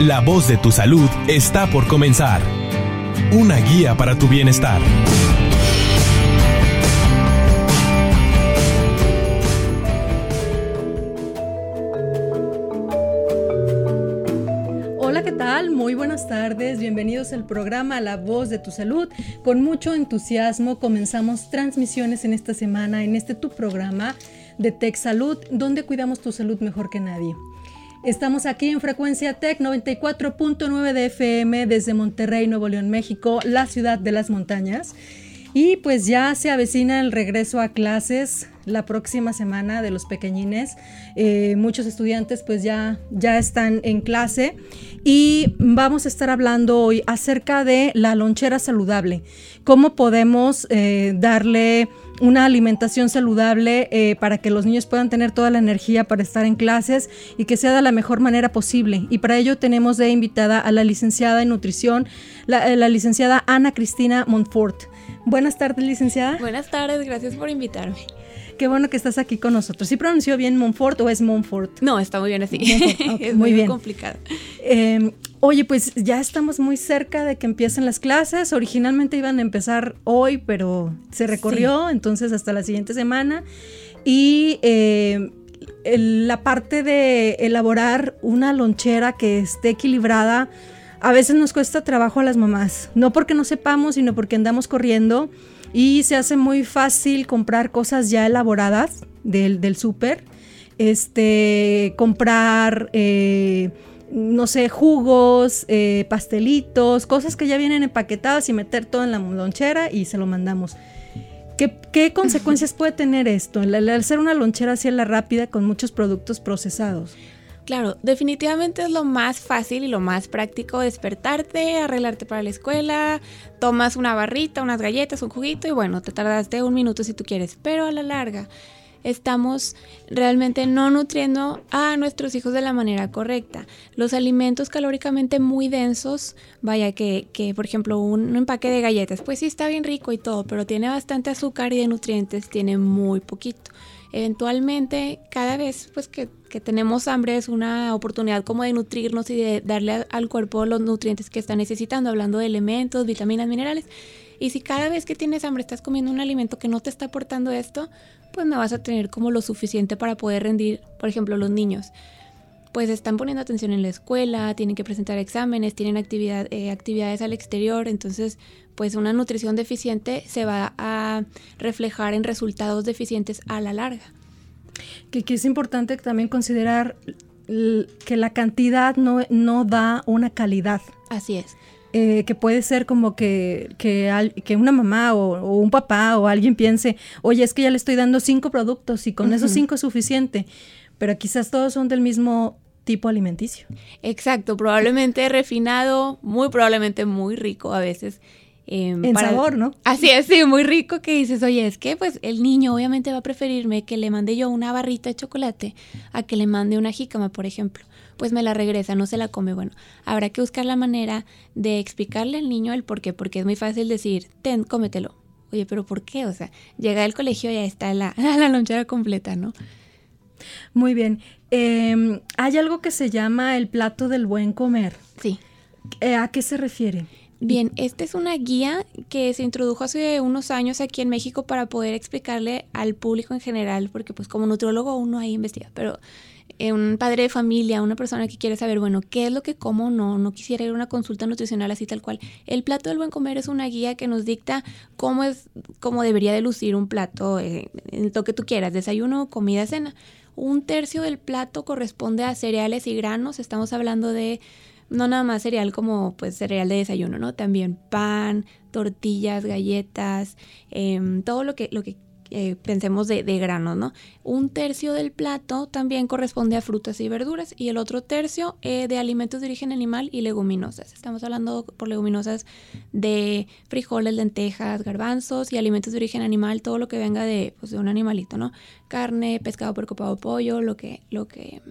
La voz de tu salud está por comenzar. Una guía para tu bienestar. Hola, ¿qué tal? Muy buenas tardes. Bienvenidos al programa La Voz de tu Salud. Con mucho entusiasmo comenzamos transmisiones en esta semana en este tu programa de Tech Salud, donde cuidamos tu salud mejor que nadie. Estamos aquí en Frecuencia Tech 94.9 de FM desde Monterrey, Nuevo León, México, la ciudad de las montañas. Y pues ya se avecina el regreso a clases la próxima semana de los pequeñines. Eh, muchos estudiantes pues ya, ya están en clase y vamos a estar hablando hoy acerca de la lonchera saludable. Cómo podemos eh, darle una alimentación saludable eh, para que los niños puedan tener toda la energía para estar en clases y que sea de la mejor manera posible. Y para ello tenemos de invitada a la licenciada en nutrición, la, la licenciada Ana Cristina Montfort. Buenas tardes, licenciada. Buenas tardes, gracias por invitarme. Qué bueno que estás aquí con nosotros. ¿Sí pronunció bien Montfort o es Montfort? No, está muy bien así. Okay, es muy, muy bien. complicado. Eh, oye, pues ya estamos muy cerca de que empiecen las clases. Originalmente iban a empezar hoy, pero se recorrió, sí. entonces hasta la siguiente semana. Y eh, el, la parte de elaborar una lonchera que esté equilibrada, a veces nos cuesta trabajo a las mamás. No porque no sepamos, sino porque andamos corriendo y se hace muy fácil comprar cosas ya elaboradas del, del súper, este, comprar, eh, no sé, jugos, eh, pastelitos, cosas que ya vienen empaquetadas y meter todo en la lonchera y se lo mandamos. ¿Qué, qué consecuencias puede tener esto? El, el hacer una lonchera así a la rápida con muchos productos procesados. Claro, definitivamente es lo más fácil y lo más práctico despertarte, arreglarte para la escuela, tomas una barrita, unas galletas, un juguito y bueno, te tardaste un minuto si tú quieres, pero a la larga estamos realmente no nutriendo a nuestros hijos de la manera correcta. Los alimentos calóricamente muy densos, vaya que, que por ejemplo un, empaque de galletas, pues sí está bien rico y todo, pero tiene bastante azúcar y de nutrientes tiene muy poquito eventualmente cada vez pues que, que, tenemos hambre es una oportunidad como de nutrirnos y de darle al cuerpo los nutrientes que está necesitando, hablando de elementos, vitaminas, minerales. Y si cada vez que tienes hambre estás comiendo un alimento que no te está aportando esto, pues no vas a tener como lo suficiente para poder rendir, por ejemplo, los niños. Pues están poniendo atención en la escuela, tienen que presentar exámenes, tienen actividad, eh, actividades al exterior, entonces pues una nutrición deficiente se va a reflejar en resultados deficientes a la larga. Que, que es importante también considerar que la cantidad no, no da una calidad. Así es. Eh, que puede ser como que, que, al, que una mamá o, o, un papá o alguien piense, oye, es que ya le estoy dando cinco productos y con uh -huh. esos cinco es suficiente, pero quizás todos son del mismo tipo alimenticio. Exacto, probablemente refinado, muy probablemente muy rico a veces. Eh, en para, sabor, ¿no? Así es, sí, muy rico que dices, oye, es que pues el niño obviamente va a preferirme que le mande yo una barrita de chocolate a que le mande una jícama, por ejemplo. Pues me la regresa, no se la come. Bueno, habrá que buscar la manera de explicarle al niño el por qué, porque es muy fácil decir, ten, cómetelo. Oye, pero ¿por qué? O sea, llega al colegio y ya está la, la lonchera completa, ¿no? Muy bien. Eh, hay algo que se llama el plato del buen comer. Sí. Eh, ¿A qué se refiere? Bien, esta es una guía que se introdujo hace unos años aquí en México para poder explicarle al público en general, porque pues como nutriólogo uno ahí investiga, pero eh, un padre de familia, una persona que quiere saber, bueno, qué es lo que como, no, no quisiera ir a una consulta nutricional así tal cual. El plato del buen comer es una guía que nos dicta cómo es, cómo debería de lucir un plato, eh, en lo que tú quieras, desayuno, comida, cena. Un tercio del plato corresponde a cereales y granos, estamos hablando de no nada más cereal como pues cereal de desayuno, ¿no? También pan, tortillas, galletas, eh, todo lo que, lo que eh, pensemos de, de granos, ¿no? Un tercio del plato también corresponde a frutas y verduras y el otro tercio eh, de alimentos de origen animal y leguminosas. Estamos hablando por leguminosas de frijoles, lentejas, garbanzos y alimentos de origen animal, todo lo que venga de, pues, de un animalito, ¿no? Carne, pescado, puerco, pavo, pollo, lo que, lo que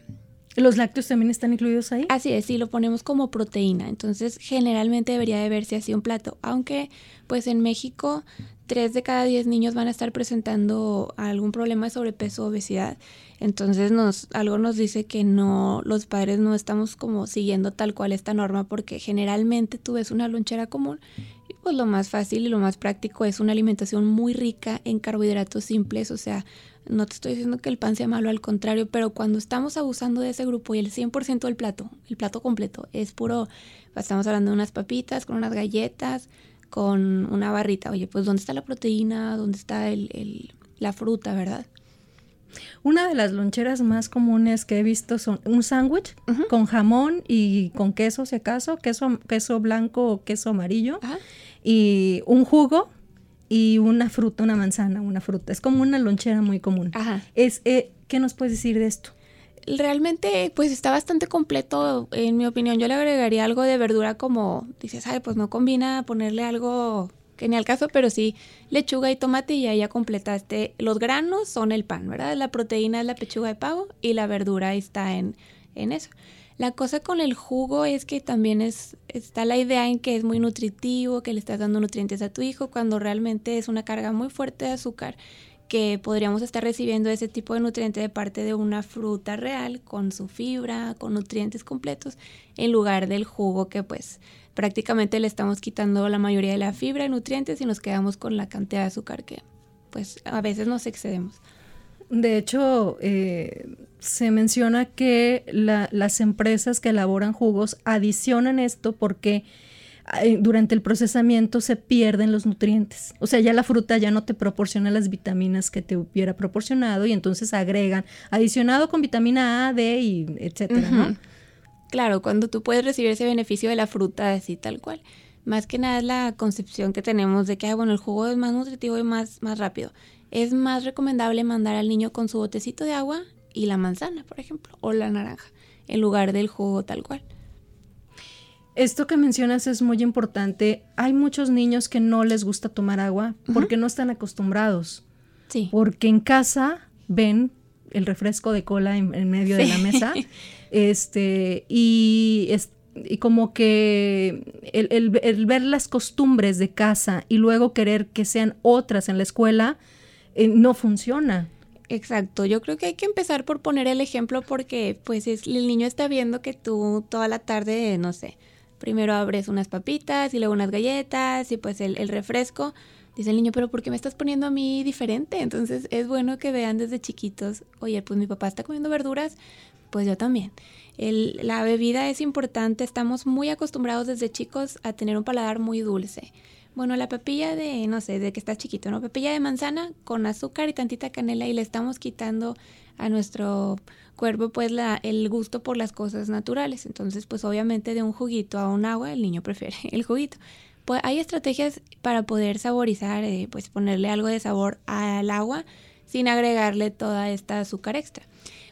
¿Los lácteos también están incluidos ahí? Así es, sí, lo ponemos como proteína. Entonces, generalmente debería de verse así un plato. Aunque, pues en México tres de cada diez niños van a estar presentando algún problema de sobrepeso o obesidad. Entonces nos, algo nos dice que no, los padres no estamos como siguiendo tal cual esta norma porque generalmente tú ves una lonchera común y pues lo más fácil y lo más práctico es una alimentación muy rica en carbohidratos simples, o sea, no te estoy diciendo que el pan sea malo, al contrario, pero cuando estamos abusando de ese grupo y el 100% del plato, el plato completo, es puro, estamos hablando de unas papitas con unas galletas, con una barrita. Oye, pues ¿dónde está la proteína? ¿Dónde está el, la fruta, verdad? Una de las loncheras más comunes que he visto son un sándwich con jamón y con queso, si acaso, queso, queso blanco o queso amarillo, y un jugo y una fruta, una manzana, una fruta. Es como una lonchera muy común. Ajá. Es, eh, ¿Qué nos puedes decir de esto? Realmente, pues está bastante completo, en mi opinión. Yo le agregaría algo de verdura como, dices, ay, pues no combina ponerle algo que ni al caso, pero sí lechuga y tomate y ahí ya completaste. Los granos son el pan, ¿verdad? La proteína es la pechuga de pavo y la verdura está en, en eso. La cosa con el jugo es que también es, está la idea en que es muy nutritivo, que le estás dando nutrientes a tu hijo, cuando realmente es una carga muy fuerte de azúcar que podríamos estar recibiendo ese tipo de nutriente de parte de una fruta real con su fibra, con nutrientes completos, en lugar del jugo que pues prácticamente le estamos quitando la mayoría de la fibra y nutrientes y nos quedamos con la cantidad de azúcar que pues a veces nos excedemos. De hecho, eh, se menciona que las empresas que elaboran jugos adicionan esto porque durante el procesamiento se pierden los nutrientes. O sea, ya la fruta ya no te proporciona las vitaminas que te hubiera proporcionado y entonces agregan adicionado con vitamina A, D y etcétera, Claro, cuando tú puedes recibir ese beneficio de la fruta así tal cual. Más que nada es la concepción que tenemos de que, bueno, el jugo es más nutritivo y más, más rápido. Es más recomendable mandar al niño con su botecito de agua y la manzana, por ejemplo, o la naranja, en lugar del jugo tal cual. Esto que mencionas es muy importante. Hay muchos niños que no les gusta tomar agua porque no están acostumbrados. Sí. Porque en casa ven el refresco de cola en, medio de la mesa. Este, y, y como que el, ver las costumbres de casa y luego querer que sean otras en la escuela, eh, no funciona. Exacto, yo creo que hay que empezar por poner el ejemplo porque pues el niño está viendo que tú toda la tarde, no sé, primero abres unas papitas y luego unas galletas y pues el, refresco. Dice el niño, pero ¿por qué me estás poniendo a mí diferente? Entonces es bueno que vean desde chiquitos, oye, pues mi papá está comiendo verduras, pues yo también. La bebida es importante, estamos muy acostumbrados desde chicos a tener un paladar muy dulce. Bueno, la papilla de, no sé, de que está chiquito, ¿no? Papilla de manzana con azúcar y tantita canela y le estamos quitando a nuestro cuerpo pues la, el gusto por las cosas naturales. Entonces pues obviamente de un juguito a un agua el niño prefiere el juguito. Pues hay estrategias para poder saborizar, eh, pues ponerle algo de sabor al agua sin agregarle toda esta azúcar extra.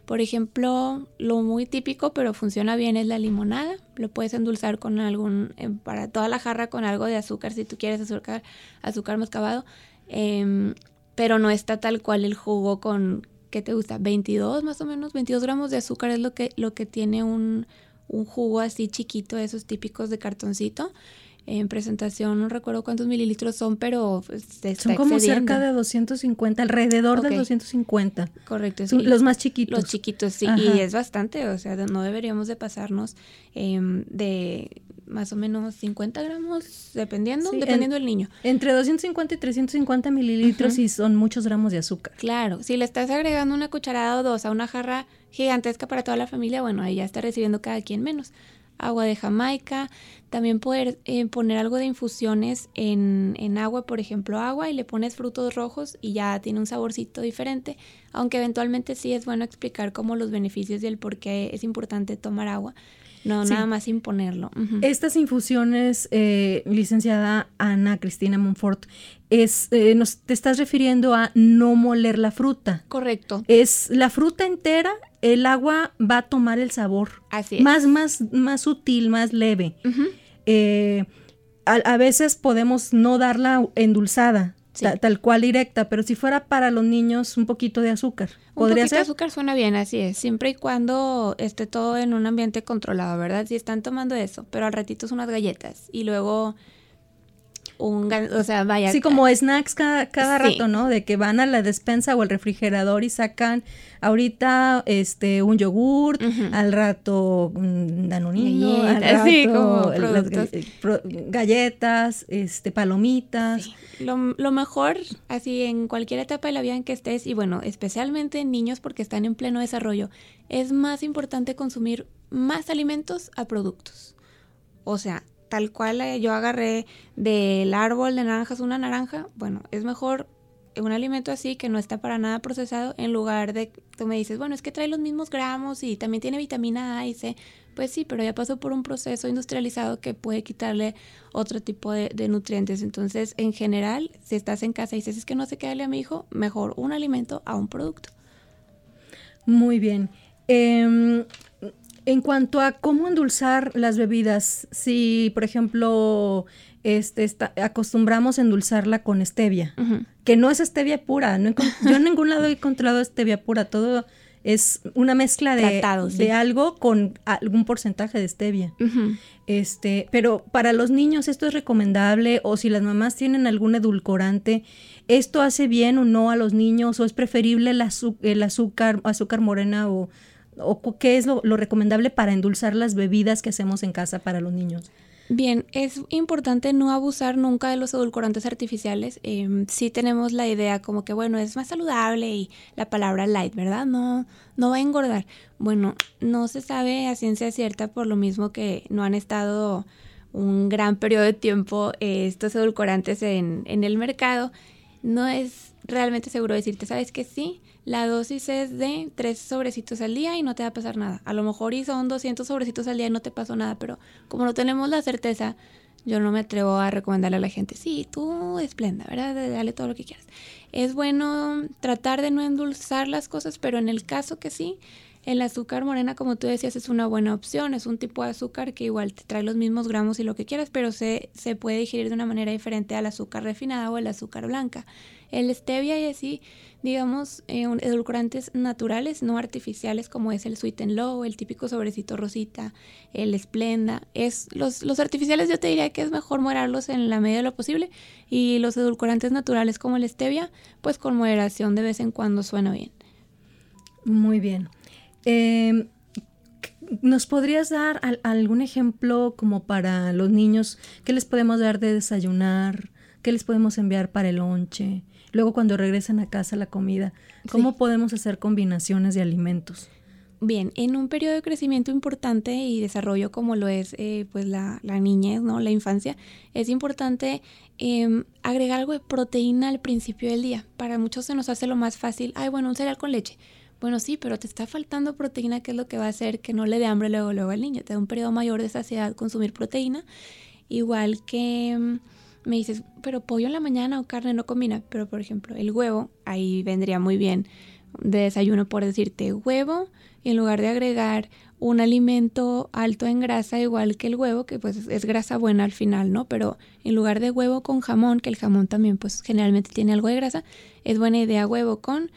Por ejemplo, lo muy típico pero funciona bien es la limonada. Lo puedes endulzar con algún, eh, para toda la jarra con algo de azúcar si tú quieres azúcar, azúcar mascabado. Em, pero no está tal cual el jugo con, ¿qué te gusta? 22 más o menos, 22 gramos de azúcar es lo que, lo que tiene un, un jugo así chiquito, esos típicos de cartoncito. En presentación no recuerdo cuántos mililitros son, pero pues, se está Son como cerca de 250, alrededor de 250. Correcto. Sí. Los más chiquitos. Los chiquitos, sí. Y es bastante, o sea, no deberíamos de pasarnos em, de más o menos 50 gramos, dependiendo, dependiendo del niño. Entre 250 y 350 mililitros y son muchos gramos de azúcar. Claro, si le estás agregando una cucharada o dos a una jarra gigantesca para toda la familia, bueno, ahí ya está recibiendo cada quien menos. Agua de Jamaica, también poder eh, poner algo de infusiones en, en agua, por ejemplo, agua, y le pones frutos rojos y ya tiene un saborcito diferente, aunque eventualmente sí es bueno explicar como los beneficios y el por qué es importante tomar agua no, nada más imponerlo. Estas infusiones, eh, licenciada Ana Cristina Monfort, es, eh, nos, te estás refiriendo a no moler la fruta. Correcto. Es la fruta entera, el agua va a tomar el sabor. Así es. Más, más, más sutil, más leve. Eh, a, veces podemos no darla endulzada, tal cual directa, pero si fuera para los niños un poquito de azúcar. ¿Podría un poquito de azúcar suena bien, así es, siempre y cuando esté todo en un ambiente controlado, ¿verdad? Si están tomando eso, pero al ratito son unas galletas y luego un, o sea, vaya. Sí, como snacks cada, cada rato, ¿no? De que van a la despensa o al refrigerador y sacan ahorita este un yogurt, al rato un danonino, al rato sí, como galletas, este palomitas. Lo, lo, mejor, así en cualquier etapa de la vida en que estés, y bueno, especialmente en niños porque están en pleno desarrollo, es más importante consumir más alimentos a productos. O sea, tal cual eh, yo agarré del árbol de naranjas una naranja, bueno, es mejor un alimento así que no está para nada procesado en lugar de tú me dices, bueno, es que trae los mismos gramos y también tiene vitamina A y C. Pues sí, pero ya pasó por un proceso industrializado que puede quitarle otro tipo de, nutrientes. Entonces, en general, si estás en casa y dices, es que no sé qué darle a mi hijo, mejor un alimento a un producto. Muy bien. Em, en cuanto a cómo endulzar las bebidas, si por ejemplo este, acostumbramos a endulzarla con stevia, que no es stevia pura, yo en ningún lado he encontrado stevia pura, todo es una mezcla de, de algo con algún porcentaje de stevia. este, pero para los niños esto es recomendable o si las mamás tienen algún edulcorante, ¿esto hace bien o no a los niños o es preferible el, el azúcar, azúcar morena o o qué es lo, recomendable para endulzar las bebidas que hacemos en casa para los niños? Bien, es importante no abusar nunca de los edulcorantes artificiales. Eh, sí tenemos la idea como que, bueno, es más saludable y la palabra light, ¿verdad? No, no va a engordar. Bueno, no se sabe a ciencia cierta por lo mismo que no han estado un gran periodo de tiempo eh, estos edulcorantes en, en el mercado. No es realmente seguro decirte, ¿sabes que sí? la dosis es de tres sobrecitos al día y no te va a pasar nada. A lo mejor y son 200 sobrecitos al día y no te pasó nada, pero como no tenemos la certeza, yo no me atrevo a recomendarle a la gente, sí, tú esplenda, ¿verdad? Dale todo lo que quieras. Es bueno tratar de no endulzar las cosas, pero en el caso que sí, el azúcar morena, como tú decías, es una buena opción. Es un tipo de azúcar que igual te trae los mismos gramos y lo que quieras, pero se, se puede digerir de una manera diferente al azúcar refinada o el azúcar blanca. El stevia y así digamos, eh, edulcorantes naturales, no artificiales, como es el Sweet and Low, el típico sobrecito rosita, el Splenda. Es, los, los artificiales yo te diría que es mejor moderarlos en la medida de lo posible y los edulcorantes naturales como el stevia, pues con moderación de vez en cuando suena bien. Muy bien. Em, ¿Nos podrías dar algún ejemplo como para los niños? ¿Qué les podemos dar de desayunar? ¿Qué les podemos enviar para el lonche? Luego cuando regresan a casa la comida, ¿cómo podemos hacer combinaciones de alimentos? Bien, en un periodo de crecimiento importante y desarrollo como lo es eh, pues la, la, niñez, ¿no? la infancia, es importante em, agregar algo de proteína al principio del día. Para muchos se nos hace lo más fácil, ay bueno, un cereal con leche. Bueno, sí, pero te está faltando proteína, que es lo que va a hacer que no le dé hambre luego, luego al niño. Te da un periodo mayor de saciedad consumir proteína, igual que em, me dices, pero pollo en la mañana o carne no combina. Pero por ejemplo, el huevo, ahí vendría muy bien de desayuno por decirte huevo y en lugar de agregar un alimento alto en grasa igual que el huevo, que pues es grasa buena al final, ¿no? Pero en lugar de huevo con jamón, que el jamón también pues generalmente tiene algo de grasa, es buena idea huevo con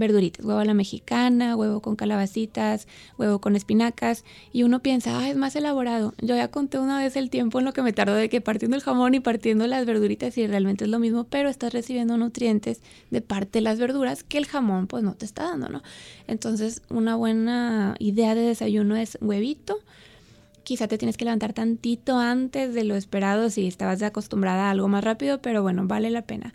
verduritas, huevo a la mexicana, huevo con calabacitas, huevo con espinacas, y uno piensa, ah, es más elaborado. Yo ya conté una vez el tiempo en lo que me tardó de que partiendo el jamón y partiendo las verduritas y realmente es lo mismo, pero estás recibiendo nutrientes de parte de las verduras que el jamón pues no te está dando, ¿no? Entonces, una buena idea de desayuno es huevito, quizá te tienes que levantar tantito antes de lo esperado si estabas acostumbrada a algo más rápido, pero bueno, vale la pena.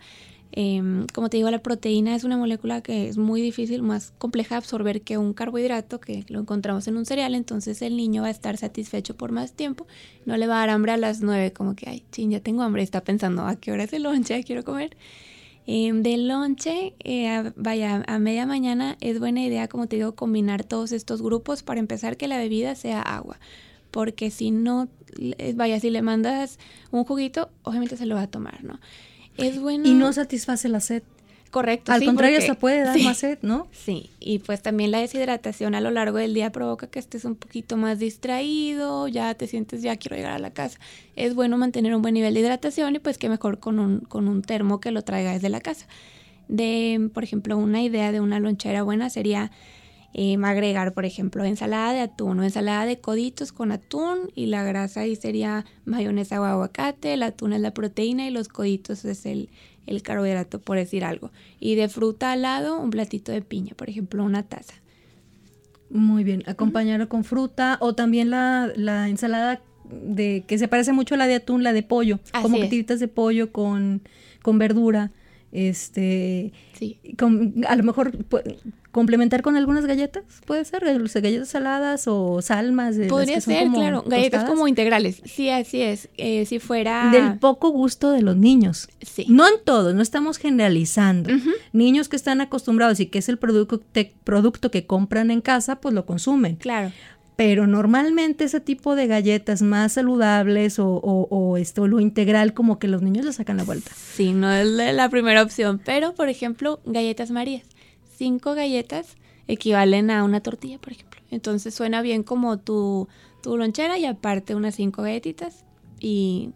Em, como te digo, la proteína es una molécula que es muy difícil, más compleja de absorber que un carbohidrato que lo encontramos en un cereal, entonces el niño va a estar satisfecho por más tiempo, no le va a dar hambre a las 9, como que, ay, ching, ya tengo hambre, está pensando, ¿a qué hora es el lonche? Quiero comer. Eh, de lonche, eh, vaya, a media mañana es buena idea, como te digo, combinar todos estos grupos para empezar que la bebida sea agua. Porque si no, vaya, si le mandas un juguito, obviamente se lo va a tomar, ¿no? Es bueno. Y no satisface la sed. Correcto. Al contrario, se puede dar más sed, ¿no? Sí, y pues también la deshidratación a lo largo del día provoca que estés un poquito más distraído, ya te sientes, ya quiero llegar a la casa. Es bueno mantener un buen nivel de hidratación y pues que mejor con un, con un termo que lo traiga desde la casa. De, por ejemplo, una idea de una lonchera buena sería eh, agregar, por ejemplo, ensalada de atún o ensalada de coditos con atún y la grasa ahí sería mayonesa o aguacate, el atún es la proteína y los coditos es el, el carbohidrato, por decir algo. Y de fruta al lado, un platito de piña, por ejemplo, una taza. Muy bien, acompañarlo con fruta o también la, la, ensalada de que se parece mucho a la de atún, la de pollo, como que tiritas de pollo con, con verdura. Este, sí. a lo mejor complementar con algunas galletas, puede ser, galletas saladas o salmas. De Podría ser, claro, galletas como integrales. Sí, así es. Eh, si fuera. Del poco gusto de los niños. Sí. No en todos, no estamos generalizando. Niños que están acostumbrados y que es el producto, producto que compran en casa, pues lo consumen. Claro pero normalmente ese tipo de galletas más saludables o, o, esto, lo integral, como que los niños le sacan la vuelta. Sí, no es la primera opción, pero por ejemplo, galletas marías cinco galletas equivalen a una tortilla, por ejemplo. Entonces suena bien como tu, tu lonchera y aparte unas cinco galletitas y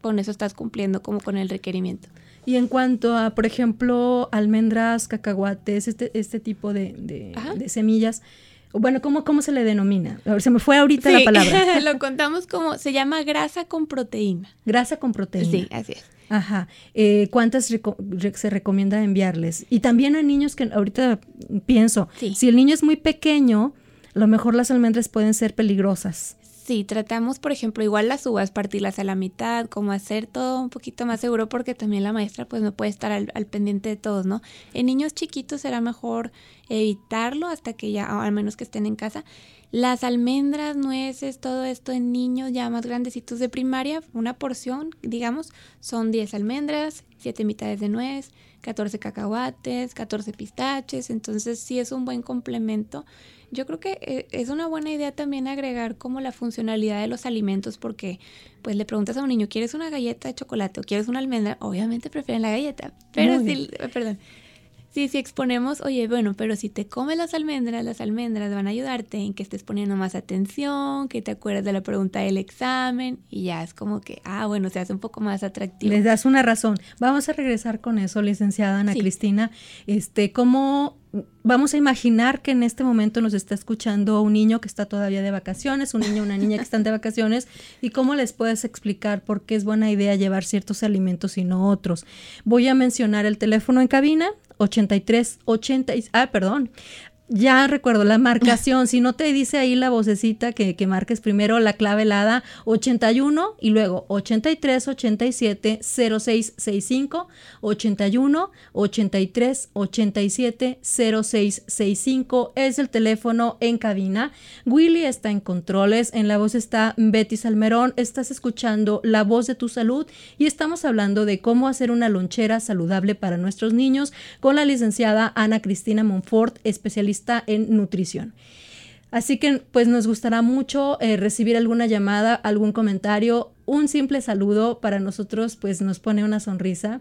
con eso estás cumpliendo como con el requerimiento. Y en cuanto a, por ejemplo, almendras, cacahuates, este, este tipo de, de, semillas, bueno, ¿cómo, ¿cómo se le denomina? A ver, se me fue ahorita la palabra. Lo contamos como, se llama grasa con proteína. Grasa con proteína. Sí, así es. Ajá. Eh, ¿Cuántas se recomienda enviarles? Y también a niños que ahorita pienso, si el niño es muy pequeño, a lo mejor las almendras pueden ser peligrosas. Sí, tratamos, por ejemplo, igual las uvas, partirlas a la mitad, como hacer todo un poquito más seguro, porque también la maestra pues no puede estar al, al pendiente de todos, ¿no? En niños chiquitos será mejor evitarlo hasta que ya, al menos que estén en casa. Las almendras, nueces, todo esto en niños ya más grandecitos de primaria, una porción, digamos, son 10 almendras, 7 mitades de nuez, 14 cacahuates, 14 pistaches, entonces sí es un buen complemento. Yo creo que eh, es una buena idea también agregar como la funcionalidad de los alimentos porque pues le preguntas a un niño, ¿quieres una galleta de chocolate o quieres una almendra? Obviamente prefieren la galleta, pero sí, perdón, Sí, sí exponemos, oye, bueno, pero si te comes las almendras, las almendras van a ayudarte en que estés poniendo más atención, que te acuerdes de la pregunta del examen y ya es como que, ah, bueno, se hace un poco más atractivo. Les das una razón. Vamos a regresar con eso, licenciada Ana Cristina. Este, ¿cómo vamos a imaginar que en este momento nos está escuchando un niño que está todavía de vacaciones, un niño o una niña que están de vacaciones, y cómo les puedes explicar por qué es buena idea llevar ciertos alimentos y no otros. Voy a mencionar el teléfono en cabina, 83 80, ah, perdón, ya recuerdo la marcación, si no te dice ahí la vocecita que, que, marques primero la clave helada 81 y luego 83 87 0665 81 83 87 0665 es el teléfono en cabina. Willy está en controles, en la voz está Betty Salmerón, estás escuchando La voz de tu salud y estamos hablando de cómo hacer una lonchera saludable para nuestros niños con la licenciada Ana Cristina Monfort, especialista en nutrición. Así que pues nos gustará mucho eh, recibir alguna llamada, algún comentario, un simple saludo para nosotros pues nos pone una sonrisa.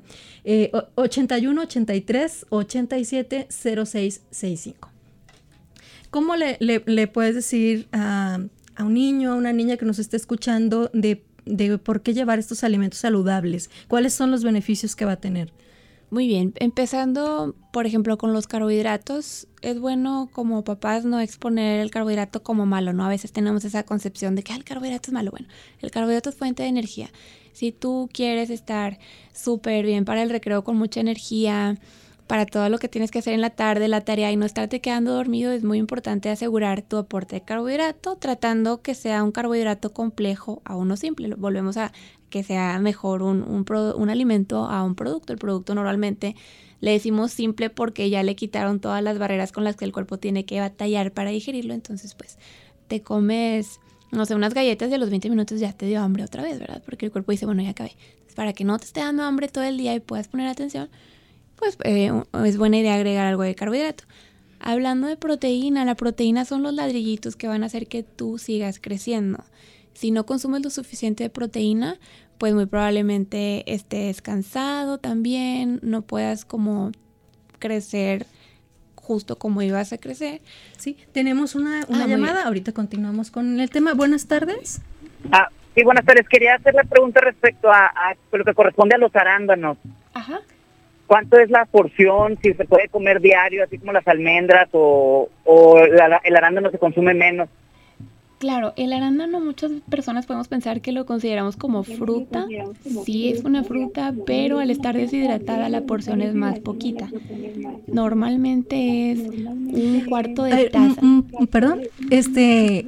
81 83 87 06 65. ¿Cómo le, le, puedes decir a, a, un niño, a una niña que nos esté escuchando de, de por qué llevar estos alimentos saludables? ¿Cuáles son los beneficios que va a tener? Muy bien, empezando por ejemplo con los carbohidratos, es bueno como papás no exponer el carbohidrato como malo, ¿no? A veces tenemos esa concepción de que el carbohidrato es malo. Bueno, el carbohidrato es fuente de energía. Si tú quieres estar súper bien para el recreo con mucha energía, para todo lo que tienes que hacer en la tarde, la tarea y no estarte quedando dormido, es muy importante asegurar tu aporte de carbohidrato, tratando que sea un carbohidrato complejo a uno simple. Volvemos a que sea mejor un, un, alimento a un producto. El producto normalmente le decimos simple porque ya le quitaron todas las barreras con las que el cuerpo tiene que batallar para digerirlo. Entonces, pues, te comes, no sé, unas galletas y a los 20 minutos ya te dio hambre otra vez, ¿verdad? Porque el cuerpo dice, bueno, ya acabé. para que no te esté dando hambre todo el día y puedas poner atención, pues eh, es buena idea agregar algo de carbohidrato. Hablando de proteína, la proteína son los ladrillitos que van a hacer que tú sigas creciendo. Si no consumes lo suficiente de proteína, pues muy probablemente estés cansado también, no puedas como crecer justo como ibas a crecer. Sí, tenemos una, ah, llamada, ahorita continuamos con el tema. Buenas tardes. Ah, sí, buenas tardes. Quería hacer la pregunta respecto a, a lo que corresponde a los arándanos. Ajá. ¿cuánto es la porción? Si se puede comer diario, así como las almendras, o, o el arándano se consume menos. Claro, el arándano muchas personas podemos pensar que lo consideramos como fruta. Sí es una fruta, pero al estar deshidratada la porción es más poquita. Normalmente es un cuarto de taza. perdón, este,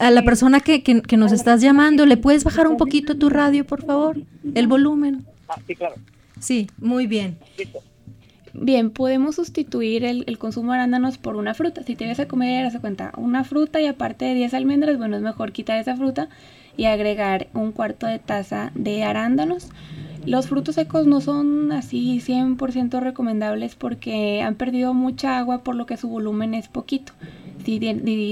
a la persona que, que, nos estás llamando, ¿le puedes bajar un poquito tu radio, por favor? El volumen. Ah, sí, claro. Sí, muy bien. Bien, podemos sustituir el, consumo de arándanos por una fruta. Si te vas a comer, haz cuenta, una fruta y aparte de 10 almendras, bueno, es mejor quitar esa fruta y agregar un cuarto de taza de arándanos. Los frutos secos no son así 100% recomendables porque han perdido mucha agua por lo que su volumen es poquito. Si,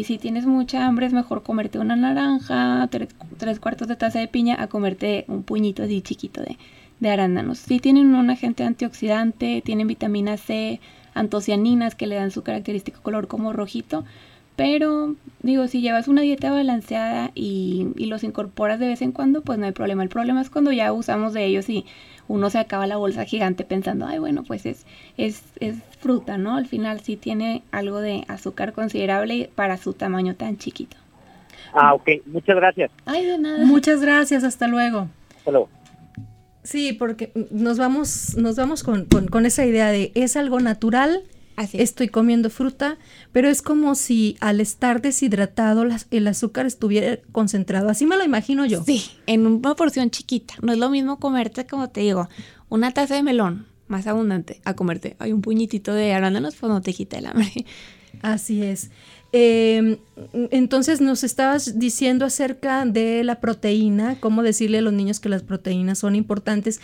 si tienes mucha hambre es mejor comerte una naranja, tres, tres cuartos de taza de piña a comerte un puñito así chiquito de, de arándanos. Sí tienen un agente antioxidante, tienen vitamina C, antocianinas que le dan su característico color como rojito, pero digo, si llevas una dieta balanceada y, y, los incorporas de vez en cuando, pues no hay problema. El problema es cuando ya usamos de ellos y uno se acaba la bolsa gigante pensando, ay, bueno, pues es, es, es fruta, ¿no? Al final sí tiene algo de azúcar considerable para su tamaño tan chiquito. Ah, ok. Muchas gracias. Ay, de nada. Muchas gracias. Hasta luego. Hasta luego. Sí, porque nos vamos, nos vamos con, con, esa idea de es algo natural, estoy comiendo fruta, pero es como si al estar deshidratado el azúcar estuviera concentrado. Así me lo imagino yo. Sí, en una porción chiquita. No es lo mismo comerte, como te digo, una taza de melón más abundante a comerte. Hay un puñitito de arándanos, pues no te quita el hambre. Así es. Eh, entonces nos estabas diciendo acerca de la proteína, cómo decirle a los niños que las proteínas son importantes.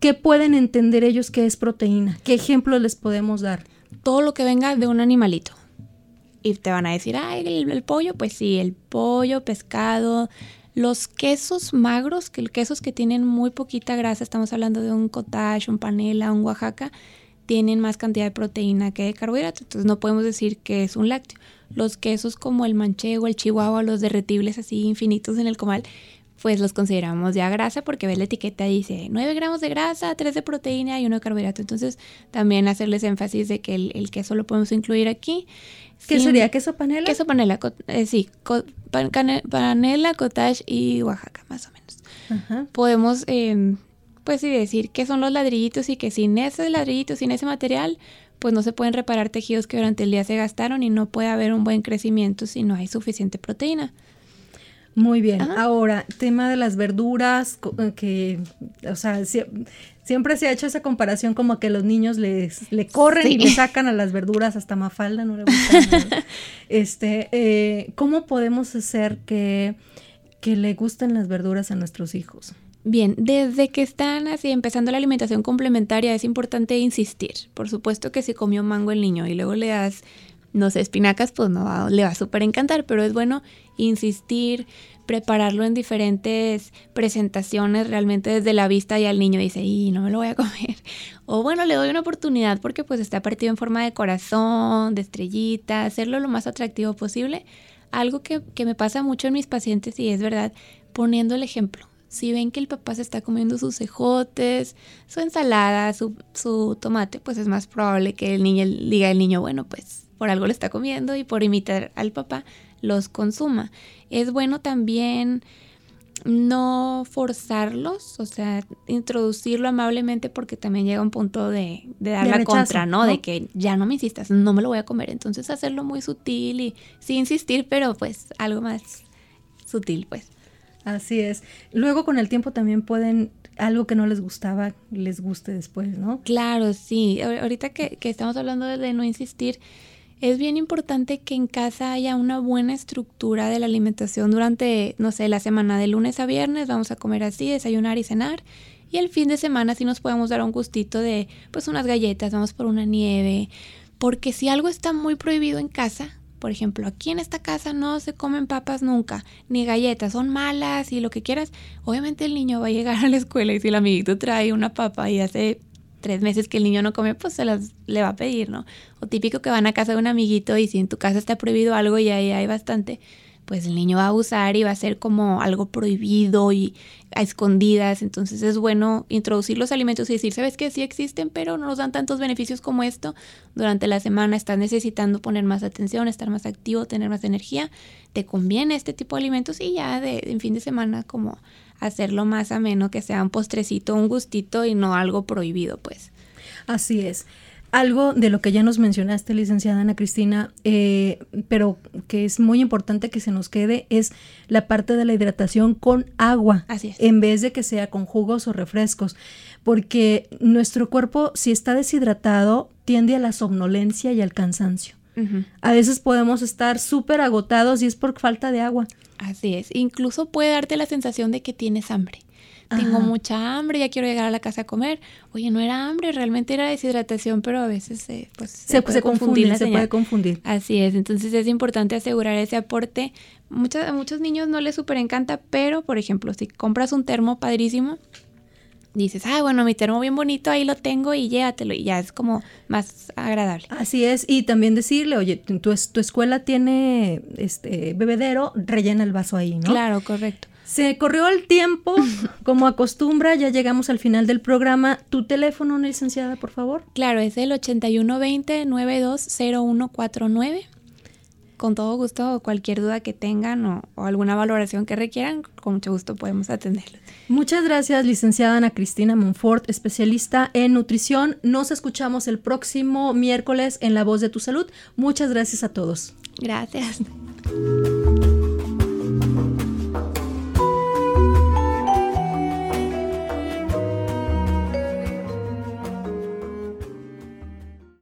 ¿Qué pueden entender ellos que es proteína? ¿Qué ejemplos les podemos dar? Todo lo que venga de un animalito. Y te van a decir, ay, el, pollo, pues sí, el pollo, pescado, los quesos magros, que quesos que tienen muy poquita grasa, estamos hablando de un cottage, un panela, un Oaxaca, tienen más cantidad de proteína que de carbohidratos, entonces no podemos decir que es un lácteo. Los quesos como el manchego, el chihuahua, los derretibles así infinitos en el comal, pues los consideramos ya grasa porque ves la etiqueta dice 9 gramos de grasa, 3 de proteína y 1 de carbohidrato. Entonces también hacerles énfasis de que el, queso lo podemos incluir aquí. ¿Qué sería? ¿Queso panela? Queso panela, eh, sí, panela, cottage y Oaxaca, más o menos. Podemos eh, pues sí decir que son los ladrillitos y que sin ese ladrillito, sin ese material, pues no se pueden reparar tejidos que durante el día se gastaron y no puede haber un buen crecimiento si no hay suficiente proteína. Muy bien. Ahora, tema de las verduras, eh, que, o sea, siempre se ha hecho esa comparación como que los niños les, le corren y le sacan a las verduras hasta mafalda, no le gusta Este, eh, ¿cómo podemos hacer que, que le gusten las verduras a nuestros hijos? Bien, desde que están así empezando la alimentación complementaria es importante insistir. Por supuesto que si comió mango el niño y luego le das, no sé, espinacas, pues no le va a súper encantar, pero es bueno insistir, prepararlo en diferentes presentaciones realmente desde la vista y al niño dice, y no me lo voy a comer. O bueno, le doy una oportunidad porque pues está partido en forma de corazón, de estrellita, hacerlo lo más atractivo posible. Algo que me pasa mucho en mis pacientes y es verdad, poniendo el ejemplo si ven que el papá se está comiendo sus cejotes, su ensalada, su, su tomate, pues es más probable que el niño diga al niño, bueno, pues por algo le está comiendo y por imitar al papá los consuma. Es bueno también no forzarlos, o sea, introducirlo amablemente porque también llega un punto de, de dar la contra, ¿no? De que ya no me insistas, no me lo voy a comer. Entonces hacerlo muy sutil y sí insistir, pero pues algo más sutil, pues. Así es. Luego con el tiempo también pueden, algo que no les gustaba, les guste después, ¿no? Claro, sí. Ahorita que, estamos hablando de no insistir, es bien importante que en casa haya una buena estructura de la alimentación durante, no sé, la semana de lunes a viernes, vamos a comer así, desayunar y cenar. Y el fin de semana sí nos podemos dar un gustito de, pues, unas galletas, vamos por una nieve. Porque si algo está muy prohibido en casa, por ejemplo, aquí en esta casa no se comen papas nunca, ni galletas, son malas y lo que quieras. Obviamente el niño va a llegar a la escuela y si el amiguito trae una papa y hace tres meses que el niño no come, pues se las le va a pedir, ¿no? O típico que van a casa de un amiguito y si en tu casa está prohibido algo y ahí hay bastante, pues el niño va a abusar y va a ser como algo prohibido y a escondidas. Entonces es bueno introducir los alimentos y decir, sabes que sí existen, pero no nos dan tantos beneficios como esto. Durante la semana estás necesitando poner más atención, estar más activo, tener más energía. Te conviene este tipo de alimentos y ya de, en fin de semana como hacerlo más ameno, que sea un postrecito, un gustito y no algo prohibido, pues. Así es. Algo de lo que ya nos mencionaste, licenciada Ana Cristina, eh, pero que es muy importante que se nos quede, es la parte de la hidratación con agua, Así es. en vez de que sea con jugos o refrescos, porque nuestro cuerpo, si está deshidratado, tiende a la somnolencia y al cansancio. A veces podemos estar súper agotados y es por falta de agua. Así es. Incluso puede darte la sensación de que tienes hambre. Tengo Ajá. mucha hambre, ya quiero llegar a la casa a comer. Oye, no era hambre, realmente era deshidratación, pero a veces se, pues, Se, puede se confundir se puede confundir. Así es, entonces es importante asegurar ese aporte. Muchos, a muchos niños no les súper encanta, pero por ejemplo, si compras un termo padrísimo, dices, ah, bueno, mi termo bien bonito, ahí lo tengo y llévatelo, y ya es como más agradable. Así es, y también decirle, oye, tu, tu es- tu escuela tiene este bebedero, rellena el vaso ahí, ¿no? Claro, correcto. Se corrió el tiempo, como acostumbra, ya llegamos al final del programa. Tu teléfono, licenciada, por favor. Claro, es el 8120-920149. Con todo gusto, cualquier duda que tengan o, o alguna valoración que requieran, con mucho gusto podemos atenderlos. Muchas gracias, licenciada Ana Cristina Monfort, especialista en nutrición. Nos escuchamos el próximo miércoles en La Voz de tu Salud. Muchas gracias a todos. Gracias.